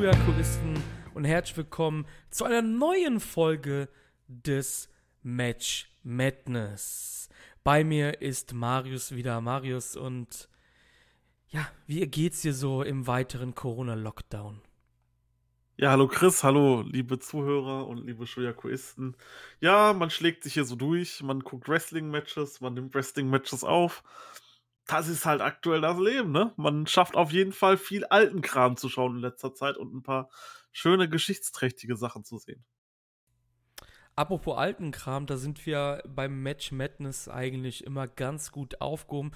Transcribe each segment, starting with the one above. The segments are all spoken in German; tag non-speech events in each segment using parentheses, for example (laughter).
Schuyakuristen und herzlich willkommen zu einer neuen Folge des Match Madness. Bei mir ist Marius wieder. Marius und ja, wie geht's dir so im weiteren Corona-Lockdown? Ja, hallo Chris, hallo liebe Zuhörer und liebe Schuyakuisten. Ja, man schlägt sich hier so durch, man guckt Wrestling-Matches, man nimmt Wrestling-Matches auf. Das ist halt aktuell das Leben, ne? Man schafft auf jeden Fall viel alten Kram zu schauen in letzter Zeit und ein paar schöne geschichtsträchtige Sachen zu sehen. Apropos alten Kram, da sind wir beim Match Madness eigentlich immer ganz gut aufgehoben.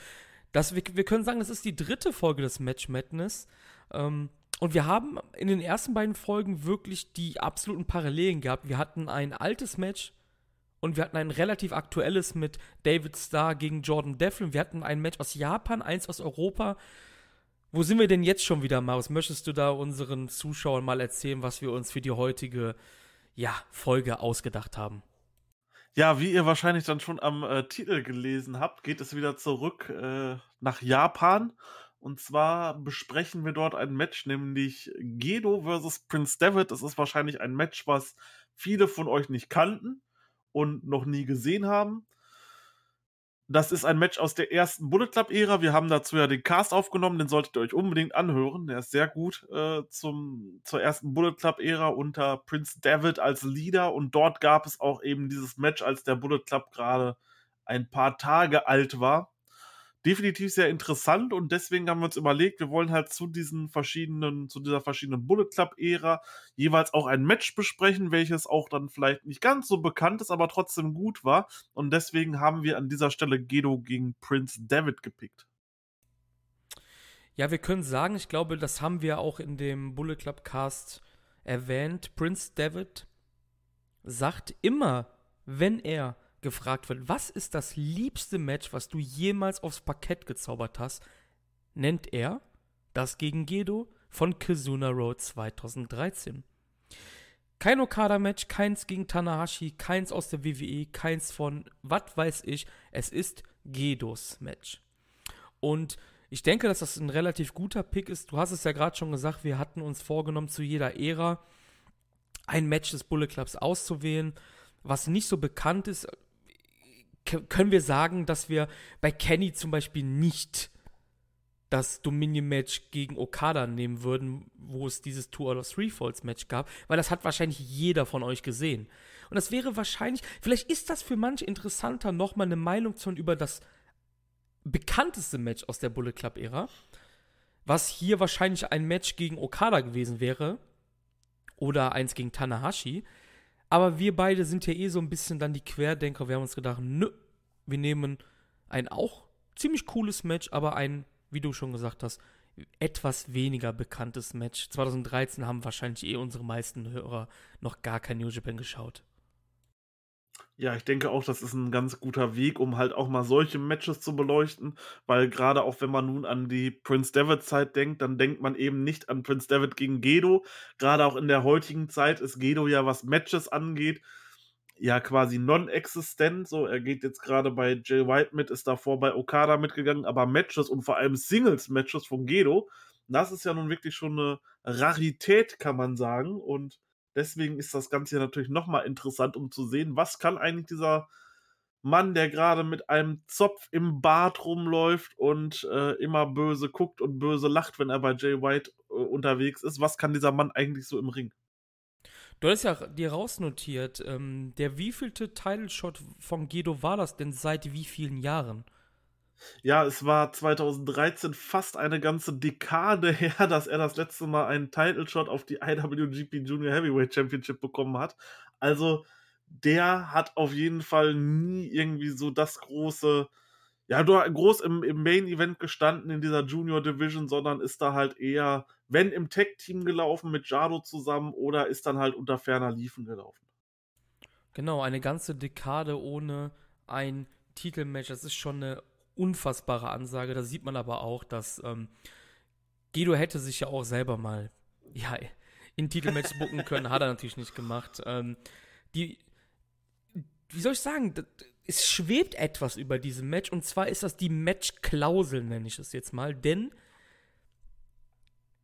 Das, wir, wir können sagen, das ist die dritte Folge des Match Madness. Ähm, und wir haben in den ersten beiden Folgen wirklich die absoluten Parallelen gehabt. Wir hatten ein altes Match und wir hatten ein relativ aktuelles mit David Starr gegen Jordan Devlin. Wir hatten ein Match aus Japan, eins aus Europa. Wo sind wir denn jetzt schon wieder, Marius? Möchtest du da unseren Zuschauern mal erzählen, was wir uns für die heutige ja, Folge ausgedacht haben? Ja, wie ihr wahrscheinlich dann schon am äh, Titel gelesen habt, geht es wieder zurück äh, nach Japan. Und zwar besprechen wir dort ein Match, nämlich Gedo versus Prince David. Das ist wahrscheinlich ein Match, was viele von euch nicht kannten und noch nie gesehen haben. Das ist ein Match aus der ersten Bullet Club-Ära. Wir haben dazu ja den Cast aufgenommen, den solltet ihr euch unbedingt anhören. Der ist sehr gut äh, zum, zur ersten Bullet Club-Ära unter Prince David als Leader. Und dort gab es auch eben dieses Match, als der Bullet Club gerade ein paar Tage alt war definitiv sehr interessant und deswegen haben wir uns überlegt, wir wollen halt zu diesen verschiedenen, zu dieser verschiedenen Bullet Club-Ära jeweils auch ein Match besprechen, welches auch dann vielleicht nicht ganz so bekannt ist, aber trotzdem gut war. Und deswegen haben wir an dieser Stelle Gedo gegen Prince David gepickt. Ja, wir können sagen, ich glaube, das haben wir auch in dem Bullet Club Cast erwähnt. Prince David sagt immer, wenn er gefragt wird, was ist das liebste Match, was du jemals aufs Parkett gezaubert hast, nennt er das gegen Gedo von Kizuna Road 2013. Kein Okada-Match, keins gegen Tanahashi, keins aus der WWE, keins von was weiß ich. Es ist Gedos Match. Und ich denke, dass das ein relativ guter Pick ist. Du hast es ja gerade schon gesagt, wir hatten uns vorgenommen, zu jeder Ära ein Match des Bullet Clubs auszuwählen. Was nicht so bekannt ist, können wir sagen, dass wir bei Kenny zum Beispiel nicht das Dominion-Match gegen Okada nehmen würden, wo es dieses Two out of Three Falls Match gab, weil das hat wahrscheinlich jeder von euch gesehen. Und das wäre wahrscheinlich, vielleicht ist das für manche interessanter, nochmal eine Meinung zu hören über das bekannteste Match aus der Bullet Club-Ära, was hier wahrscheinlich ein Match gegen Okada gewesen wäre oder eins gegen Tanahashi. Aber wir beide sind ja eh so ein bisschen dann die Querdenker. Wir haben uns gedacht, nö, wir nehmen ein auch ziemlich cooles Match, aber ein, wie du schon gesagt hast, etwas weniger bekanntes Match. 2013 haben wahrscheinlich eh unsere meisten Hörer noch gar kein New Japan geschaut. Ja, ich denke auch, das ist ein ganz guter Weg, um halt auch mal solche Matches zu beleuchten, weil gerade auch wenn man nun an die Prince David Zeit denkt, dann denkt man eben nicht an Prince David gegen Gedo. Gerade auch in der heutigen Zeit ist Gedo ja, was Matches angeht, ja quasi non-existent. So, er geht jetzt gerade bei Jay White mit, ist davor bei Okada mitgegangen, aber Matches und vor allem Singles-Matches von Gedo, das ist ja nun wirklich schon eine Rarität, kann man sagen. Und Deswegen ist das Ganze natürlich nochmal interessant, um zu sehen, was kann eigentlich dieser Mann, der gerade mit einem Zopf im Bart rumläuft und äh, immer böse guckt und böse lacht, wenn er bei Jay White äh, unterwegs ist, was kann dieser Mann eigentlich so im Ring? Du hast ja dir rausnotiert, ähm, der wievielte Title Shot von Gedo war das denn seit wie vielen Jahren? Ja, es war 2013 fast eine ganze Dekade (laughs) her, dass er das letzte Mal einen Title Shot auf die IWGP Junior Heavyweight Championship bekommen hat. Also, der hat auf jeden Fall nie irgendwie so das große, ja, groß im, im Main Event gestanden in dieser Junior Division, sondern ist da halt eher, wenn im Tech Team gelaufen mit Jado zusammen oder ist dann halt unter ferner Liefen gelaufen. Genau, eine ganze Dekade ohne ein Titelmatch. Das ist schon eine unfassbare Ansage. Da sieht man aber auch, dass ähm, Guido hätte sich ja auch selber mal ja, in Titelmatch bucken (laughs) können, hat er natürlich nicht gemacht. Ähm, die, wie soll ich sagen, es schwebt etwas über diesem Match und zwar ist das die Match-Klausel, nenne ich es jetzt mal, denn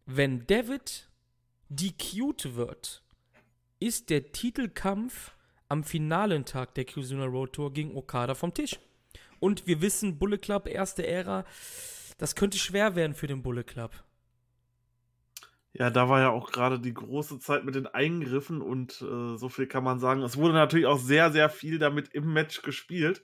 wenn David DQ'd wird, ist der Titelkampf am finalen Tag der Kyusuna Road Tour gegen Okada vom Tisch. Und wir wissen, Bullet Club, erste Ära, das könnte schwer werden für den Bullet Club. Ja, da war ja auch gerade die große Zeit mit den Eingriffen und äh, so viel kann man sagen. Es wurde natürlich auch sehr, sehr viel damit im Match gespielt.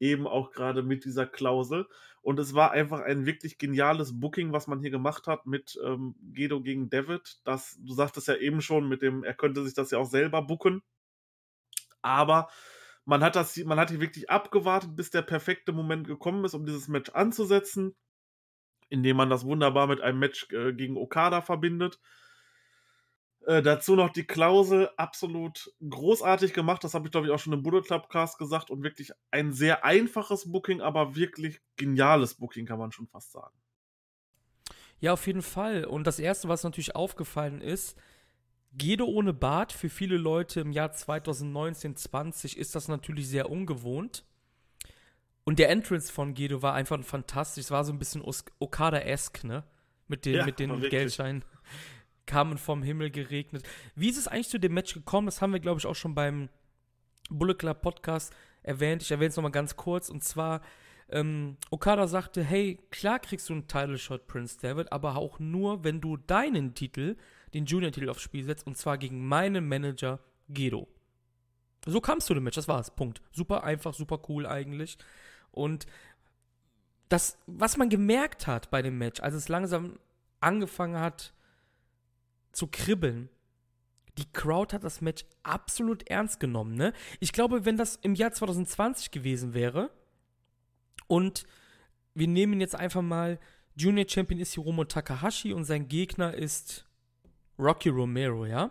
Eben auch gerade mit dieser Klausel. Und es war einfach ein wirklich geniales Booking, was man hier gemacht hat mit ähm, Gedo gegen David. Das, du sagtest ja eben schon, mit dem, er könnte sich das ja auch selber booken. Aber man hat das, man hat hier wirklich abgewartet, bis der perfekte Moment gekommen ist, um dieses Match anzusetzen, indem man das wunderbar mit einem Match äh, gegen Okada verbindet. Äh, dazu noch die Klausel, absolut großartig gemacht. Das habe ich, glaube ich, auch schon im Bullet Club Cast gesagt. Und wirklich ein sehr einfaches Booking, aber wirklich geniales Booking, kann man schon fast sagen. Ja, auf jeden Fall. Und das Erste, was natürlich aufgefallen ist, Gedo ohne Bart, für viele Leute im Jahr 2019, 20 ist das natürlich sehr ungewohnt. Und der Entrance von Gedo war einfach fantastisch. Es war so ein bisschen Okada-esque, ne? Mit den, ja, mit den Geldscheinen (laughs) kamen vom Himmel geregnet. Wie ist es eigentlich zu dem Match gekommen? Das haben wir, glaube ich, auch schon beim Bullet Club Podcast erwähnt. Ich erwähne es nochmal ganz kurz. Und zwar, ähm, Okada sagte, hey, klar kriegst du einen Title Shot, Prince David, aber auch nur, wenn du deinen Titel, den Junior-Titel aufs Spiel setzt, und zwar gegen meinen Manager Gedo. So kamst du dem Match, das war's, Punkt. Super einfach, super cool eigentlich. Und das, was man gemerkt hat bei dem Match, als es langsam angefangen hat, zu kribbeln. Die Crowd hat das Match absolut ernst genommen, ne? Ich glaube, wenn das im Jahr 2020 gewesen wäre und wir nehmen jetzt einfach mal Junior Champion ist Hiromo Takahashi und sein Gegner ist Rocky Romero, ja?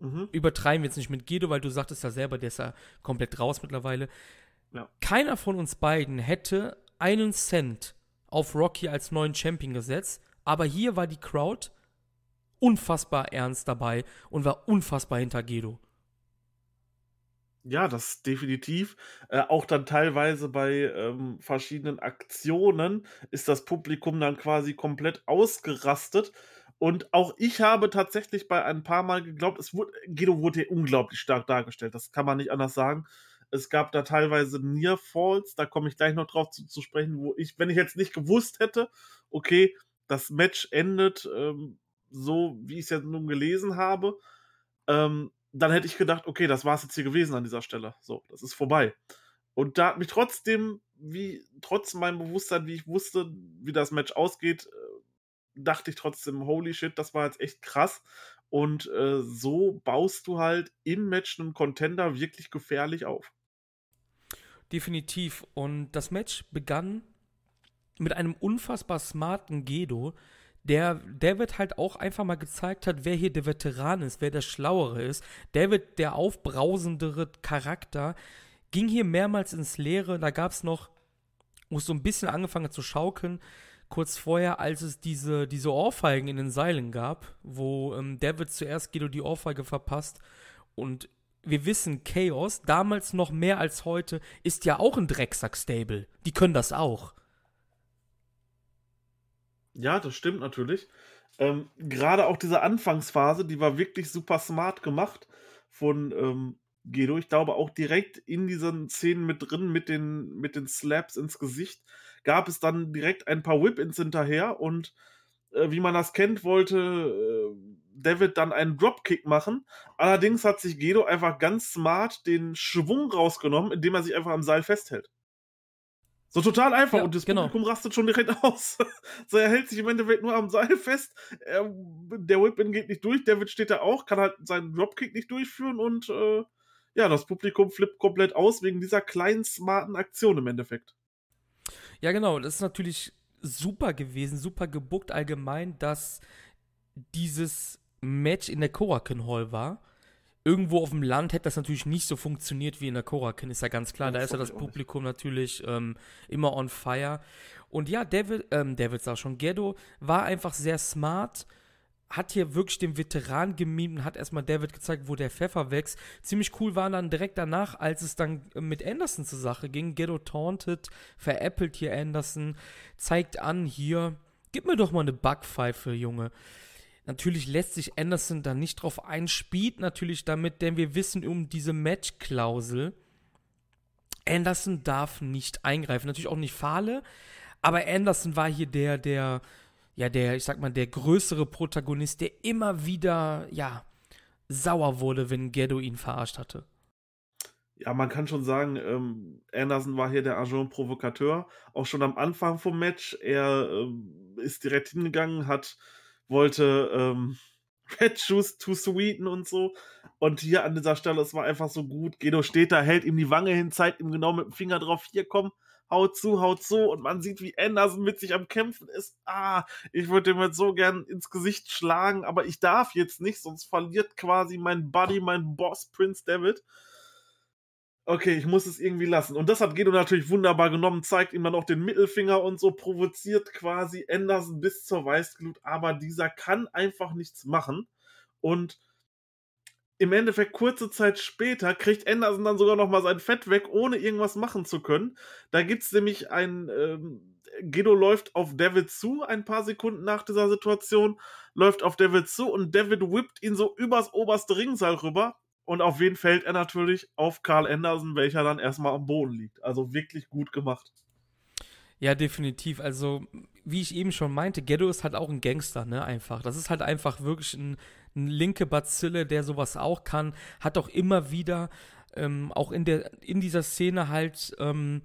Mhm. Übertreiben wir jetzt nicht mit Gedo, weil du sagtest ja selber, der ist ja komplett raus mittlerweile. Ja. Keiner von uns beiden hätte einen Cent auf Rocky als neuen Champion gesetzt, aber hier war die Crowd unfassbar ernst dabei und war unfassbar hinter Gedo. Ja, das definitiv. Äh, auch dann teilweise bei ähm, verschiedenen Aktionen ist das Publikum dann quasi komplett ausgerastet. Und auch ich habe tatsächlich bei ein paar Mal geglaubt, es wurde, Gedo wurde hier unglaublich stark dargestellt. Das kann man nicht anders sagen. Es gab da teilweise Near Falls, da komme ich gleich noch drauf zu, zu, sprechen, wo ich, wenn ich jetzt nicht gewusst hätte, okay, das Match endet ähm, so wie ich es ja nun gelesen habe, ähm, dann hätte ich gedacht, okay, das war es jetzt hier gewesen an dieser Stelle. So, das ist vorbei. Und da hat mich trotzdem, wie, trotz meinem Bewusstsein, wie ich wusste, wie das Match ausgeht, dachte ich trotzdem, holy shit, das war jetzt echt krass. Und äh, so baust du halt im Match einen Contender wirklich gefährlich auf. Definitiv. Und das Match begann mit einem unfassbar smarten Gedo, der David halt auch einfach mal gezeigt hat, wer hier der Veteran ist, wer der Schlauere ist. David, der aufbrausendere Charakter, ging hier mehrmals ins Leere. Da gab es noch, wo es so ein bisschen angefangen hat zu schaukeln, kurz vorher, als es diese, diese Ohrfeigen in den Seilen gab, wo ähm, David zuerst Guido die Ohrfeige verpasst und wir wissen, Chaos, damals noch mehr als heute, ist ja auch ein Drecksack-Stable. Die können das auch. Ja, das stimmt natürlich. Ähm, Gerade auch diese Anfangsphase, die war wirklich super smart gemacht von ähm, Gedo. Ich glaube auch direkt in diesen Szenen mit drin, mit den, mit den Slaps ins Gesicht, gab es dann direkt ein paar Whip-Ins hinterher und äh, wie man das kennt, wollte äh, David dann einen Dropkick machen. Allerdings hat sich Gedo einfach ganz smart den Schwung rausgenommen, indem er sich einfach am Seil festhält. So total einfach ja, und das genau. Publikum rastet schon direkt (laughs) aus. so, er hält sich im Endeffekt nur am Seil fest. Er, der Whip-In geht nicht durch, David steht da auch, kann halt seinen Dropkick nicht durchführen und äh, ja, das Publikum flippt komplett aus wegen dieser kleinen, smarten Aktion im Endeffekt. Ja, genau. Das ist natürlich super gewesen, super gebuckt allgemein, dass dieses Match in der Korakin Hall war Irgendwo auf dem Land hätte das natürlich nicht so funktioniert wie in der Korakin, ist ja ganz klar. Da ist ja das Publikum natürlich ähm, immer on fire. Und ja, David, ähm, David sag schon, Ghetto war einfach sehr smart, hat hier wirklich den Veteran gemimt und hat erstmal David gezeigt, wo der Pfeffer wächst. Ziemlich cool war dann direkt danach, als es dann mit Anderson zur Sache ging. Ghetto tauntet, veräppelt hier Anderson, zeigt an, hier, gib mir doch mal eine Backpfeife, Junge. Natürlich lässt sich Anderson da nicht drauf ein, spielt natürlich damit, denn wir wissen um diese Match-Klausel. Anderson darf nicht eingreifen. Natürlich auch nicht Fahle, aber Anderson war hier der, der, ja, der, ich sag mal, der größere Protagonist, der immer wieder, ja, sauer wurde, wenn Ghetto ihn verarscht hatte. Ja, man kann schon sagen, ähm, Anderson war hier der Agent Provokateur. Auch schon am Anfang vom Match. Er ähm, ist direkt hingegangen, hat, wollte ähm, (laughs) Red Shoes to sweeten und so. Und hier an dieser Stelle, es war einfach so gut. Gedo steht da, hält ihm die Wange hin, zeigt ihm genau mit dem Finger drauf, hier komm, haut zu, haut zu. Und man sieht, wie Anderson mit sich am Kämpfen ist. Ah, ich würde ihm jetzt so gern ins Gesicht schlagen, aber ich darf jetzt nicht, sonst verliert quasi mein Buddy, mein Boss, Prince David okay, ich muss es irgendwie lassen. Und das hat Gedo natürlich wunderbar genommen, zeigt ihm dann auch den Mittelfinger und so, provoziert quasi Anderson bis zur Weißglut, aber dieser kann einfach nichts machen. Und im Endeffekt kurze Zeit später kriegt Anderson dann sogar noch mal sein Fett weg, ohne irgendwas machen zu können. Da gibt es nämlich ein ähm, Gedo läuft auf David zu, ein paar Sekunden nach dieser Situation, läuft auf David zu und David whippt ihn so übers oberste Ringseil rüber und auf wen fällt er natürlich? Auf Carl Anderson, welcher dann erstmal am Boden liegt. Also wirklich gut gemacht. Ja, definitiv. Also, wie ich eben schon meinte, Ghetto ist halt auch ein Gangster, ne? Einfach. Das ist halt einfach wirklich ein, ein linke Bazille, der sowas auch kann. Hat auch immer wieder, ähm, auch in, der, in dieser Szene halt, ähm,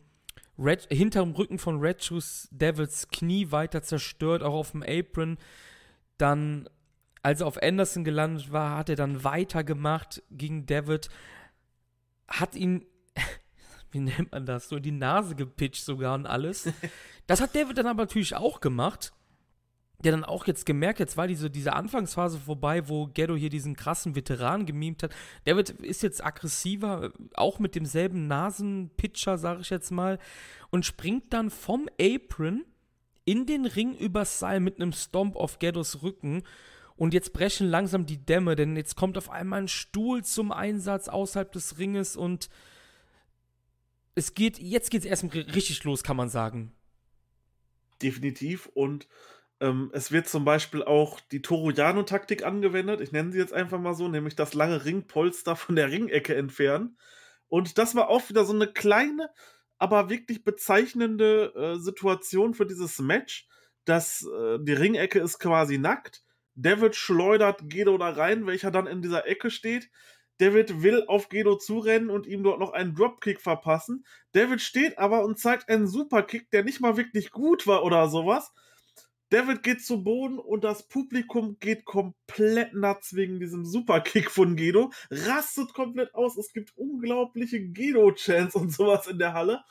Red, hinterm Rücken von Red Shoes Devils Knie weiter zerstört, auch auf dem Apron. Dann als er auf Anderson gelandet war, hat er dann weitergemacht gegen David, hat ihn, (laughs) wie nennt man das, so in die Nase gepitcht sogar und alles. (laughs) Das hat David dann aber natürlich auch gemacht. Der dann auch jetzt gemerkt, jetzt war diese, diese Anfangsphase vorbei, wo Ghetto hier diesen krassen Veteran gemimt hat. David ist jetzt aggressiver, auch mit demselben Nasenpitcher, sag ich jetzt mal, und springt dann vom Apron in den Ring übers Seil mit einem Stomp auf Ghettos Rücken und jetzt brechen langsam die Dämme, denn jetzt kommt auf einmal ein Stuhl zum Einsatz außerhalb des Ringes und es geht, jetzt geht es erst richtig los, kann man sagen. Definitiv. Und ähm, es wird zum Beispiel auch die Toroyano-Taktik angewendet. Ich nenne sie jetzt einfach mal so, nämlich das lange Ringpolster von der Ringecke entfernen. Und das war auch wieder so eine kleine, aber wirklich bezeichnende äh, Situation für dieses Match, dass äh, die Ringecke ist quasi nackt David schleudert Gedo da rein, welcher dann in dieser Ecke steht. David will auf Gedo zurennen und ihm dort noch einen Dropkick verpassen. David steht aber und zeigt einen Superkick, der nicht mal wirklich gut war oder sowas. David geht zu Boden und das Publikum geht komplett nuts wegen diesem Superkick von Gedo. Rastet komplett aus. Es gibt unglaubliche Gedo-Chants und sowas in der Halle.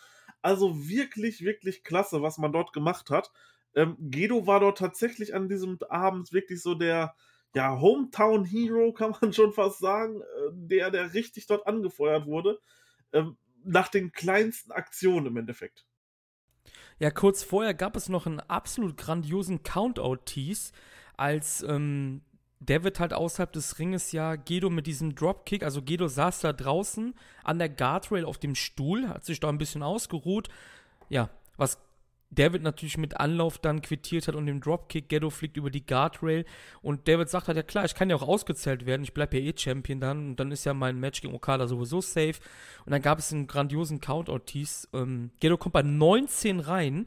Also wirklich, wirklich klasse, was man dort gemacht hat. Ähm, Gedo war dort tatsächlich an diesem Abend wirklich so der ja, Hometown Hero, (laughs) kann man schon fast sagen, äh, der, der richtig dort angefeuert wurde. Ähm, nach den kleinsten Aktionen im Endeffekt. Ja, kurz vorher gab es noch einen absolut grandiosen Countout-Tease, als ähm, David halt außerhalb des Ringes ja Gedo mit diesem Dropkick, also Gedo saß da draußen an der Guardrail auf dem Stuhl, hat sich da ein bisschen ausgeruht. Ja, was David natürlich mit Anlauf dann quittiert hat und dem Dropkick, Ghetto fliegt über die Guardrail und David sagt halt, ja klar, ich kann ja auch ausgezählt werden, ich bleibe ja eh Champion dann und dann ist ja mein Match gegen Okada sowieso safe und dann gab es einen grandiosen Countout-Tease. Ähm, Ghetto kommt bei 19 rein.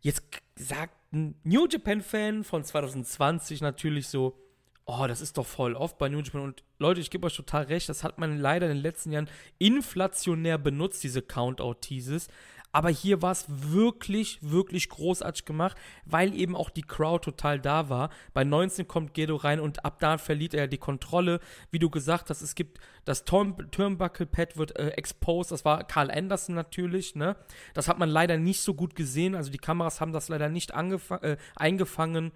Jetzt sagt ein New Japan-Fan von 2020 natürlich so, oh, das ist doch voll oft bei New Japan und Leute, ich gebe euch total recht, das hat man leider in den letzten Jahren inflationär benutzt, diese Countout-Teases. Aber hier war es wirklich, wirklich großartig gemacht, weil eben auch die Crowd total da war. Bei 19 kommt Gedo rein und ab da verliert er die Kontrolle. Wie du gesagt hast, es gibt das Turn Turnbuckle-Pad wird äh, exposed. Das war Carl Anderson natürlich. Ne? Das hat man leider nicht so gut gesehen. Also die Kameras haben das leider nicht äh, eingefangen.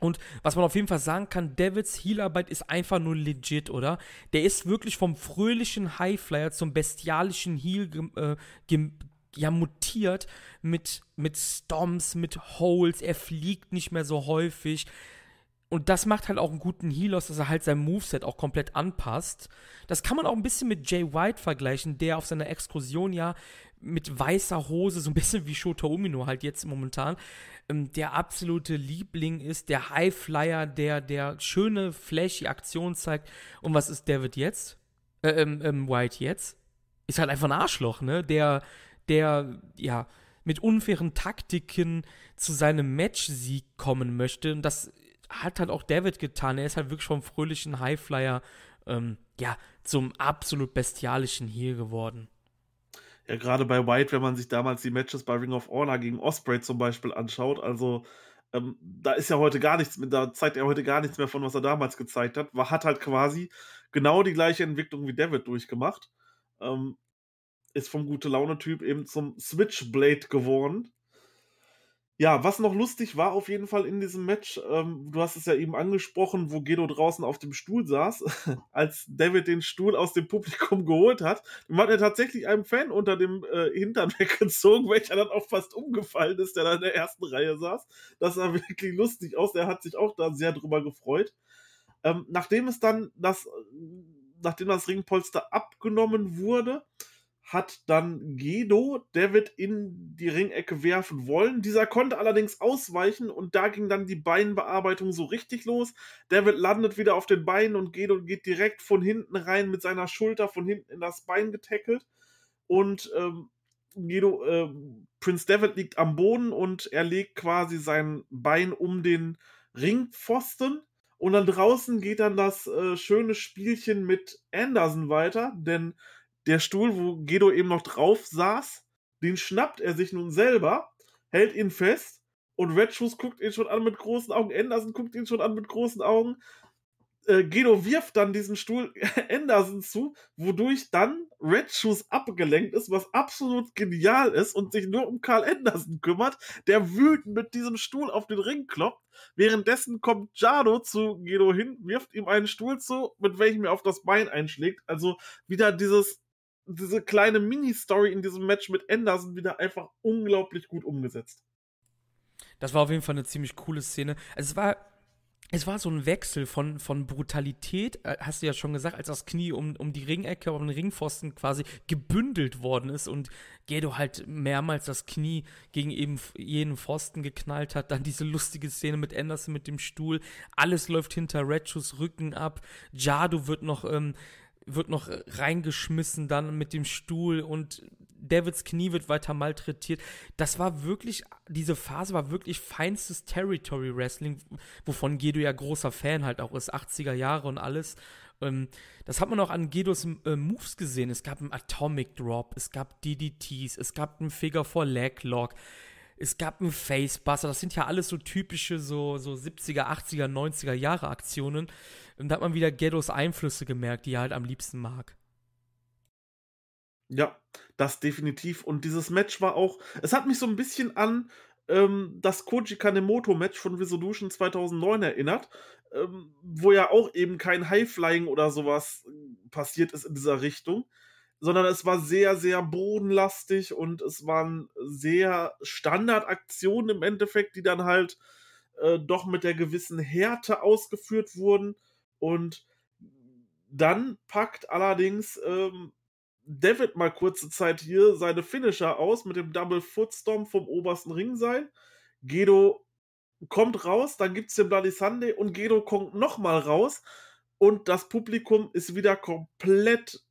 Und was man auf jeden Fall sagen kann, Davids Healarbeit ist einfach nur legit, oder? Der ist wirklich vom fröhlichen Highflyer zum bestialischen Heal äh, ja mutiert mit, mit Stomps, mit Holes, er fliegt nicht mehr so häufig. und das macht halt auch einen guten Heal aus, dass er halt sein Moveset auch komplett anpasst. Das kann man auch ein bisschen mit Jay White vergleichen, der auf seiner Exkursion ja mit weißer Hose, so ein bisschen wie Shota Umino halt jetzt momentan, ähm, der absolute Liebling ist, der Highflyer, der, der schöne, flashy Aktion zeigt. Und was ist David jetzt? Äh, ähm, ähm, White jetzt? Ist halt einfach ein Arschloch, ne? Der, der, ja, mit unfairen Taktiken zu seinem Match-Sieg kommen möchte. Und das hat halt auch David getan. Er ist halt wirklich vom fröhlichen Highflyer, ähm, ja, zum absolut bestialischen Heal geworden. Ja, gerade bei White, wenn man sich damals die Matches bei Ring of Honor gegen Osprey zum Beispiel anschaut, also ähm, da ist ja heute gar nichts da zeigt er heute gar nichts mehr von, was er damals gezeigt hat. War, hat halt quasi genau die gleiche Entwicklung wie David durchgemacht. Ähm, ist vom gute Laune-Typ eben zum Switchblade geworden. Ja, was noch lustig war auf jeden Fall in diesem Match, ähm, du hast es ja eben angesprochen, wo Gedo draußen auf dem Stuhl saß, (laughs) als David den Stuhl aus dem Publikum geholt hat, dann hat er tatsächlich einem Fan unter dem äh, Hintern (laughs) weggezogen, welcher dann auch fast umgefallen ist, der da in der ersten Reihe saß. Das sah (laughs) wirklich lustig aus, der hat sich auch da sehr drüber gefreut. Ähm, nachdem es dann das, nachdem das Ringpolster abgenommen wurde, hat dann Gedo David in die Ringecke werfen wollen. Dieser konnte allerdings ausweichen und da ging dann die Beinbearbeitung so richtig los. David landet wieder auf den Beinen und Gedo geht direkt von hinten rein mit seiner Schulter von hinten in das Bein getackelt. Und ähm, Gedo, äh, Prince David liegt am Boden und er legt quasi sein Bein um den Ringpfosten. Und dann draußen geht dann das äh, schöne Spielchen mit Anderson weiter, denn der Stuhl, wo Gedo eben noch drauf saß, den schnappt er sich nun selber, hält ihn fest und Red Shoes guckt ihn schon an mit großen Augen. Anderson guckt ihn schon an mit großen Augen. Äh, Gedo wirft dann diesen Stuhl (laughs) Anderson zu, wodurch dann Red Shoes abgelenkt ist, was absolut genial ist und sich nur um Carl Anderson kümmert, der wütend mit diesem Stuhl auf den Ring kloppt. Währenddessen kommt Jado zu Gedo hin, wirft ihm einen Stuhl zu, mit welchem er auf das Bein einschlägt. Also wieder dieses diese kleine Mini-Story in diesem Match mit Anderson wieder einfach unglaublich gut umgesetzt. Das war auf jeden Fall eine ziemlich coole Szene. Also es war, es war so ein Wechsel von, von Brutalität, äh, hast du ja schon gesagt, als das Knie um, um die Ringecke, um den Ringpfosten quasi gebündelt worden ist und Gedo halt mehrmals das Knie gegen eben jeden Pfosten geknallt hat. Dann diese lustige Szene mit Anderson mit dem Stuhl. Alles läuft hinter Retchus Rücken ab. Jado wird noch ähm, wird noch reingeschmissen dann mit dem Stuhl und Davids Knie wird weiter malträtiert. Das war wirklich, diese Phase war wirklich feinstes Territory Wrestling, wovon Gedo ja großer Fan halt auch ist, 80er Jahre und alles. Ähm, das hat man auch an Gedos äh, Moves gesehen. Es gab einen Atomic Drop, es gab DDTs, es gab einen Figure for Leg Lock, es gab einen Facebuster. Das sind ja alles so typische so, so 70er, 80er, 90er Jahre Aktionen. Und da hat man wieder Ghettos Einflüsse gemerkt, die er halt am liebsten mag. Ja, das definitiv. Und dieses Match war auch, es hat mich so ein bisschen an ähm, das Koji Kanemoto-Match von Resolution 2009 erinnert, ähm, wo ja auch eben kein Highflying oder sowas äh, passiert ist in dieser Richtung, sondern es war sehr, sehr bodenlastig und es waren sehr Standardaktionen im Endeffekt, die dann halt äh, doch mit der gewissen Härte ausgeführt wurden. Und dann packt allerdings ähm, David mal kurze Zeit hier seine Finisher aus mit dem Double Footstomp vom obersten Ringseil. Gedo kommt raus, dann gibt es den Bloody Sunday und Gedo kommt nochmal raus und das Publikum ist wieder komplett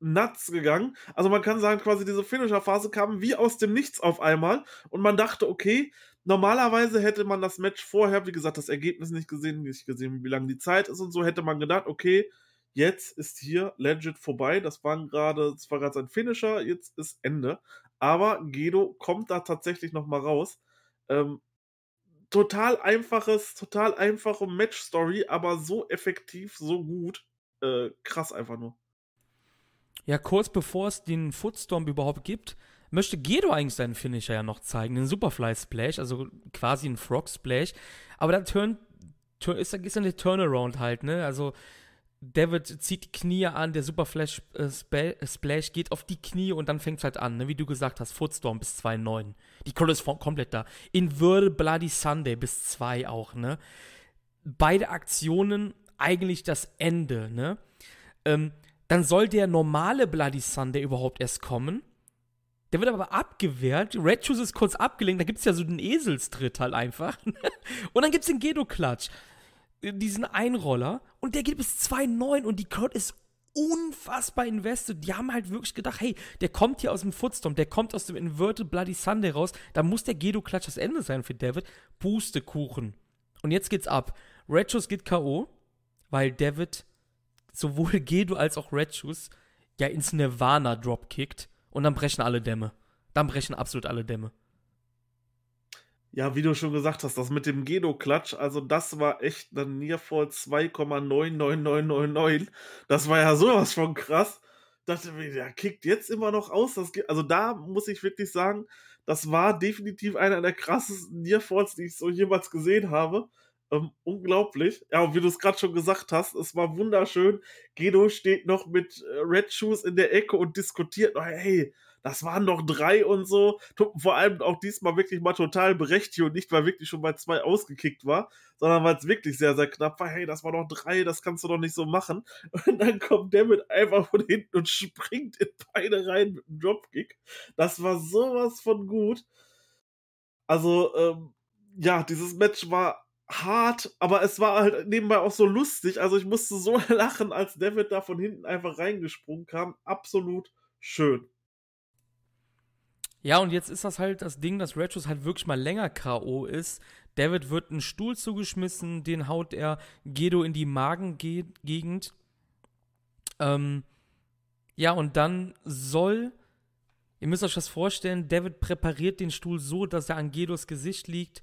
nuts gegangen. Also man kann sagen, quasi diese Finisher-Phase kam wie aus dem Nichts auf einmal und man dachte, okay, normalerweise hätte man das Match vorher, wie gesagt, das Ergebnis nicht gesehen, nicht gesehen, wie lange die Zeit ist und so, hätte man gedacht, okay, jetzt ist hier legit vorbei. Das waren gerade, das war gerade sein Finisher, jetzt ist Ende. Aber Gedo kommt da tatsächlich nochmal raus. Ähm, total einfaches, total einfache Match-Story, aber so effektiv, so gut. Äh, krass einfach nur. Ja, kurz bevor es den Footstorm überhaupt gibt, möchte Gedo eigentlich seinen Finisher ja noch zeigen, den Superfly Splash, also quasi ein Frog Splash. Aber da turn, turn, ist, dann der Turnaround halt, ne? Also David zieht die Knie an, der Superflash äh, Splash geht auf die Knie und dann fängt es halt an, ne? wie du gesagt hast, Footstorm bis 2,9. Die Kohle ist komplett da. In Würde Bloody Sunday bis 2 auch, ne? beide Aktionen eigentlich das Ende, ne? Ähm, dann soll der normale Bloody Sunday überhaupt erst kommen. Der wird aber abgewehrt. Red Shoes ist kurz abgelenkt. Da gibt es ja so den Eselstritt halt einfach. (laughs) und dann gibt es den Gedo-Klatsch. Diesen Einroller. Und der geht bis 2,9 und die Crowd ist unfassbar invested. Die haben halt wirklich gedacht, hey, der kommt hier aus dem Footstomp, der kommt aus dem Inverted Bloody Sunday raus. Da muss der Gedo-Klatsch das Ende sein für David. Pustekuchen. Und jetzt geht's ab. Red Shoes geht K.O., weil David sowohl (laughs) Gedo als auch Red Shoes ja ins Nirvana dropkickt und dann brechen alle Dämme. Dann brechen absolut alle Dämme. Ja, wie du schon gesagt hast, das mit dem Gedo-Klatsch, also das war echt ein Nearfall 2,99999. Das war ja sowas von krass. Dachte mir, der kickt jetzt immer noch aus. Also da muss ich wirklich sagen, das war definitiv einer der krassesten Nearfalls, die ich so jemals gesehen habe. Ähm, unglaublich. Ja, und wie du es gerade schon gesagt hast, es war wunderschön. Gedo steht noch mit äh, Red Shoes in der Ecke und diskutiert, hey, das waren doch drei und so. Vor allem auch diesmal wirklich mal total berechtigt und nicht, weil wirklich schon bei zwei ausgekickt war, sondern weil es wirklich sehr, sehr knapp war. Hey, das war doch drei, das kannst du doch nicht so machen. (laughs) Und dann kommt der mit einfach von hinten und springt in beide rein mit einem Dropkick. Das war sowas von gut. Also, ähm, ja, dieses Match war hart, aber es war halt nebenbei auch so lustig. Also ich musste so (laughs) lachen, als David da von hinten einfach reingesprungen kam. Absolut schön. Ja, und jetzt ist das halt das Ding, dass Retros halt wirklich mal länger K.O. ist. David wird einen Stuhl zugeschmissen, den haut er Gedo in die Magengegend. Ähm, ja, und dann soll, ihr müsst euch das vorstellen, David präpariert den Stuhl so, dass er an Gedos Gesicht liegt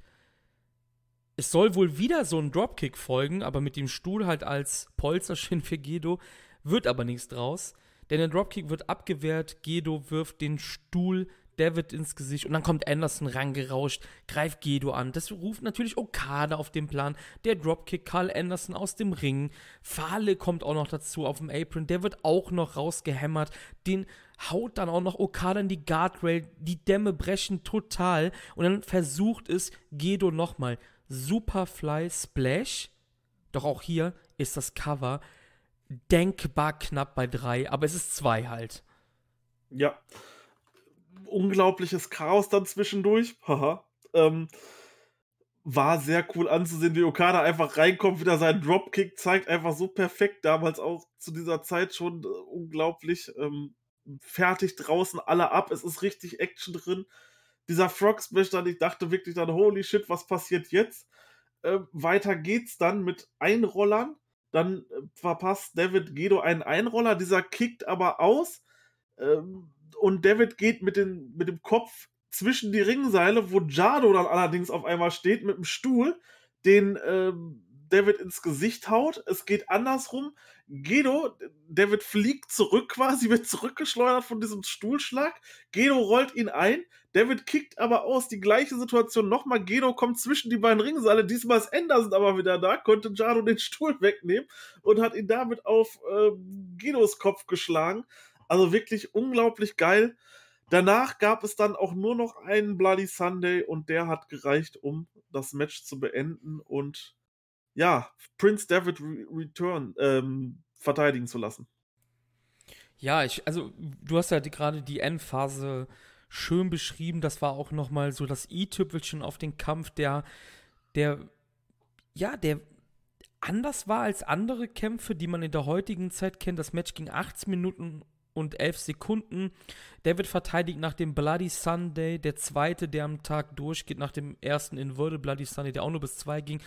es soll wohl wieder so ein Dropkick folgen, aber mit dem Stuhl halt als Polsterchen für Gedo. Wird aber nichts draus. Denn der Dropkick wird abgewehrt. Gedo wirft den Stuhl David ins Gesicht und dann kommt Anderson rangerauscht, greift Gedo an. Das ruft natürlich Okada auf den Plan. Der Dropkick Carl Anderson aus dem Ring. Fahle kommt auch noch dazu auf dem Apron. Der wird auch noch rausgehämmert. Den haut dann auch noch Okada in die Guardrail. Die Dämme brechen total. Und dann versucht es Gedo nochmal. Superfly Splash. Doch auch hier ist das Cover denkbar knapp bei drei, aber es ist zwei halt. Ja. Unglaubliches Chaos dann zwischendurch. Haha. ähm, war sehr cool anzusehen, wie Okada einfach reinkommt, wieder seinen Dropkick zeigt, einfach so perfekt. Damals auch zu dieser Zeit schon äh, unglaublich ähm, fertig draußen, alle ab. Es ist richtig Action drin dieser Frog Splash dann, ich dachte wirklich dann, holy shit, was passiert jetzt? Äh, weiter geht's dann mit Einrollern. Dann äh, verpasst David Gedo einen Einroller, dieser kickt aber aus. Ähm, und David geht mit, den, mit dem Kopf zwischen die Ringseile, wo Jado dann allerdings auf einmal steht mit dem Stuhl, den ähm, David ins Gesicht haut. Es geht andersrum. Gedo, David fliegt zurück quasi, (laughs) wird zurückgeschleudert von diesem Stuhlschlag. Gedo rollt ihn ein. David kickt aber aus. Die gleiche Situation nochmal. Gedo kommt zwischen die beiden Ringseile. Diesmal ist Anderson aber wieder da, konnte Jado den Stuhl wegnehmen und hat ihn damit auf äh, Gedos Kopf geschlagen. Also wirklich unglaublich geil. Danach gab es dann auch nur noch einen Bloody Sunday und der hat gereicht, um das Match zu beenden und ja, Prince David Re Return ähm, verteidigen zu lassen. Ja, ich, also du hast ja gerade die Endphase schön beschrieben. Das war auch noch mal so das i-Tüpfelchen auf den Kampf, der, der, ja, der anders war als andere Kämpfe, die man in der heutigen Zeit kennt. Das Match ging 18 Minuten und 11 Sekunden. David verteidigt nach dem Bloody Sunday, der zweite, der am Tag durchgeht, nach dem ersten Inverted Bloody Sunday, der auch nur bis zwei ging.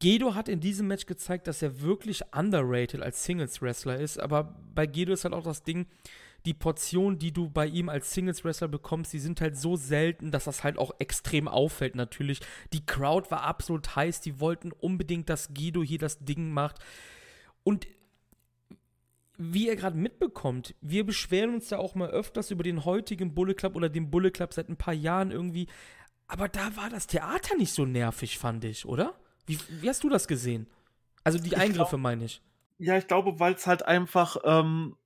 Gedo hat in diesem Match gezeigt, dass er wirklich underrated als Singles-Wrestler ist, aber bei Gedo ist halt auch das Ding, die Portionen, die du bei ihm als Singles-Wrestler bekommst, die sind halt so selten, dass das halt auch extrem auffällt natürlich. Die Crowd war absolut heiß, die wollten unbedingt, dass Guido hier das Ding macht. Und wie ihr gerade mitbekommt, wir beschweren uns ja auch mal öfters über den heutigen Bullet Club oder den Bullet Club seit ein paar Jahren irgendwie. Aber da war das Theater nicht so nervig, fand ich, oder? Wie, wie hast du das gesehen? Also die Eingriffe glaub, meine ich. Ja, ich glaube, weil es halt einfach ähm,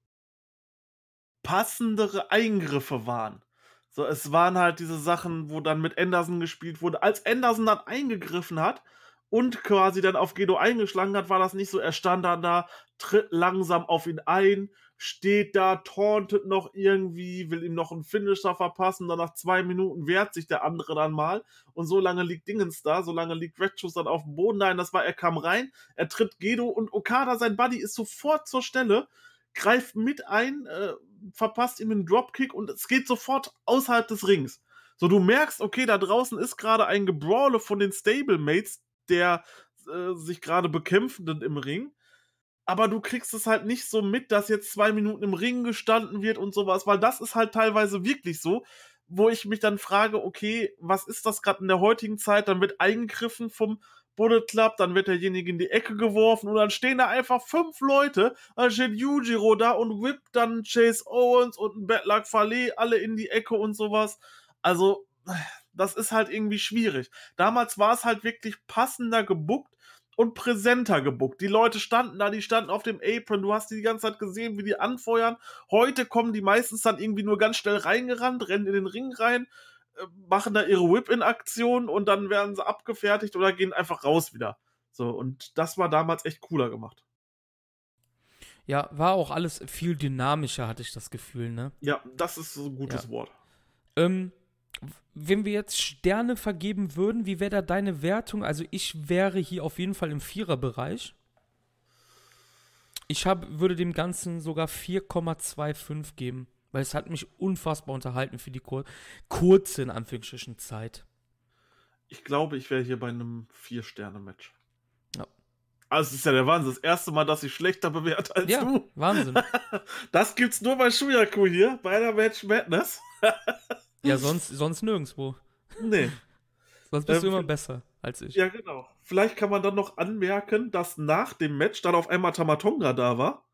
passendere Eingriffe waren. So, es waren halt diese Sachen, wo dann mit Anderson gespielt wurde. Als Anderson dann eingegriffen hat und quasi dann auf Gedo eingeschlagen hat, war das nicht so. Er stand dann da, tritt langsam auf ihn ein, steht da, tauntet noch irgendwie, will ihm noch einen Finisher verpassen, dann nach zwei Minuten wehrt sich der andere dann mal und so lange liegt Dingens da, so lange liegt Red dann auf dem Boden. Nein, das war, er kam rein, er tritt Gedo und Okada, sein Buddy, ist sofort zur Stelle, greift mit ein, äh, verpasst ihm einen Dropkick und es geht sofort außerhalb des Rings. So, du merkst, okay, da draußen ist gerade ein Gebrawle von den Stablemates, der äh, sich gerade bekämpfenden im Ring. Aber du kriegst es halt nicht so mit, dass jetzt zwei Minuten im Ring gestanden wird und sowas, weil das ist halt teilweise wirklich so, wo ich mich dann frage, okay, was ist das gerade in der heutigen Zeit? Dann wird eingegriffen vom Bullet Club, dann wird derjenige in die Ecke geworfen und dann stehen da einfach fünf Leute, dann steht Yujiro da und whippt dann Chase Owens und ein Bad Luck Fale alle in die Ecke und sowas. Also, das ist halt irgendwie schwierig. Damals war es halt wirklich passender gebuckt und präsenter gebuckt. Die Leute standen da, die standen auf dem Apron, du hast die die ganze Zeit gesehen, wie die anfeuern. Heute kommen die meistens dann irgendwie nur ganz schnell reingerannt, rennen in den Ring rein, äh, machen da ihre Whip-In-Aktion und dann werden sie abgefertigt oder gehen einfach raus wieder. So, und das war damals echt cooler gemacht. Ja, war auch alles viel dynamischer, hatte ich das Gefühl, ne? Ja, das ist so ein gutes ja. Wort. Ähm, wenn wir jetzt Sterne vergeben würden, wie wäre da deine Wertung? Also ich wäre hier auf jeden Fall im Viererbereich. Ich hab, würde dem Ganzen sogar 4,25 geben, weil es hat mich unfassbar unterhalten für die kur kurze, in Anführungsstrichen, Zeit. Ich glaube, ich wäre hier bei einem Vier-Sterne-Match. Ja. Also es ist ja der Wahnsinn. Das erste Mal, dass ich schlechter bewerte als ja, du. Wahnsinn. (laughs) das gibt's nur bei Shuyaku hier, bei der Match Madness. (laughs) Ja, sonst, sonst nirgendwo. Nee. (laughs) sonst bist Ähm, du immer besser als ich. Ja, genau. Vielleicht kann man dann noch anmerken, dass nach dem Match dann auf einmal Tamatonga da war.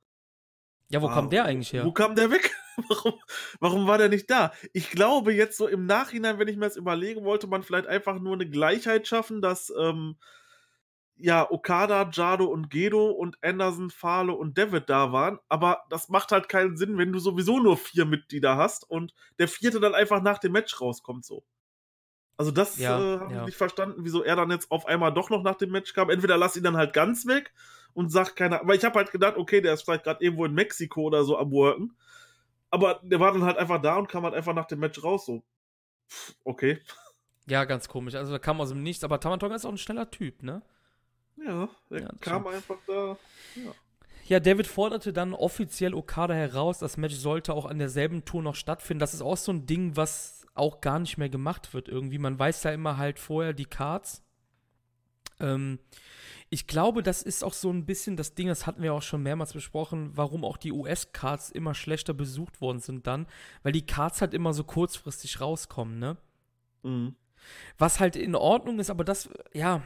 Ja, wo Ah, kam der eigentlich her? Wo kam der weg? (laughs) warum, warum war der nicht da? Ich glaube, jetzt so im Nachhinein, wenn ich mir das überlege, wollte man vielleicht einfach nur eine Gleichheit schaffen, dass ähm, ja, Okada, Jado und Gedo und Anderson, Fale und David da waren. Aber das macht halt keinen Sinn, wenn du sowieso nur vier Mitglieder hast und der vierte dann einfach nach dem Match rauskommt so. Also das Ja, äh, habe ja. ich nicht verstanden, wieso er dann jetzt auf einmal doch noch nach dem Match kam. Entweder lass ihn dann halt ganz weg und sag keiner. Aber ich habe halt gedacht, okay, der ist vielleicht gerade irgendwo in Mexiko oder so am Worken. Aber der war dann halt einfach da und kam halt einfach nach dem Match raus. So, Pff, okay. Ja, ganz komisch. Also, da kam aus dem Nichts. Aber Tamatonga ist auch ein schneller Typ, ne? Ja, der Ja, kam einfach da. Ja, David forderte dann offiziell Okada heraus. Das Match sollte auch an derselben Tour noch stattfinden. Das ist auch so ein Ding, was auch gar nicht mehr gemacht wird irgendwie. Man weiß ja immer halt vorher die Cards. Ähm, ich glaube, das ist auch so ein bisschen das Ding, das hatten wir auch schon mehrmals besprochen, warum auch die US-Cards immer schlechter besucht worden sind dann, weil die Cards halt immer so kurzfristig rauskommen, ne? Mhm. Was halt in Ordnung ist, aber das, ja,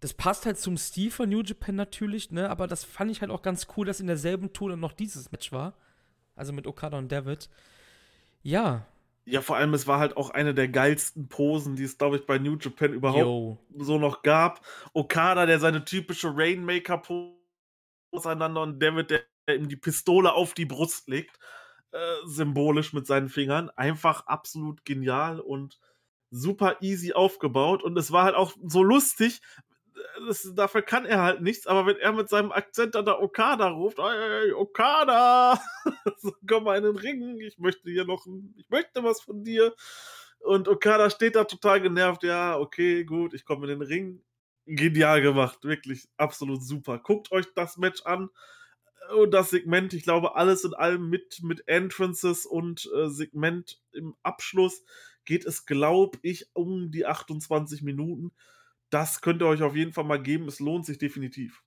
das passt halt zum Stil von New Japan natürlich, ne? Aber das fand ich halt auch ganz cool, dass in derselben Tour dann noch dieses Match war. Also mit Okada und David. Ja, Ja, vor allem, es war halt auch eine der geilsten Posen, die es, glaube ich, bei New Japan überhaupt yo. so noch gab. Okada, der seine typische Rainmaker-Pose auseinander und David, der ihm die Pistole auf die Brust legt, äh, symbolisch mit seinen Fingern. Einfach absolut genial und super easy aufgebaut. Und es war halt auch so lustig. Das, dafür kann er halt nichts, aber wenn er mit seinem Akzent dann da Okada ruft, ey, Okada, (laughs) so, komm mal in den Ring, ich möchte hier noch, ich möchte was von dir. Und Okada steht da total genervt, ja, okay, gut, ich komme in den Ring. Genial gemacht, wirklich absolut super. Guckt euch das Match an und das Segment, ich glaube, alles in allem mit, mit Entrances und äh, Segment im Abschluss geht es, glaube ich, um die 28 Minuten. Das könnt ihr euch auf jeden Fall mal geben, es lohnt sich definitiv.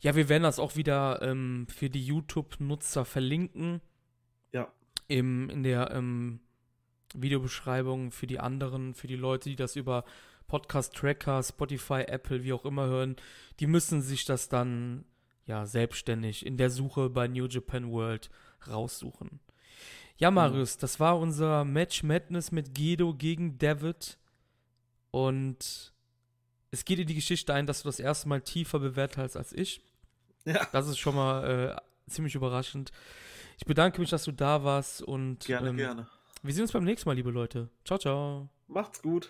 Ja, wir werden das auch wieder ähm, für die YouTube-Nutzer verlinken. Ja. Im, in der ähm, Videobeschreibung für die anderen, für die Leute, die das über Podcast-Tracker, Spotify, Apple, wie auch immer hören. Die müssen sich das dann ja selbstständig in der Suche bei New Japan World raussuchen. Ja, Marius, das war unser Match Madness mit Gedo gegen David. Und es geht in die Geschichte ein, dass du das erste Mal tiefer bewertet hast als ich. Ja. Das ist schon mal äh, ziemlich überraschend. Ich bedanke mich, dass du da warst und Gerne, ähm, gerne. wir sehen uns beim nächsten Mal, liebe Leute. Ciao, ciao. Macht's gut.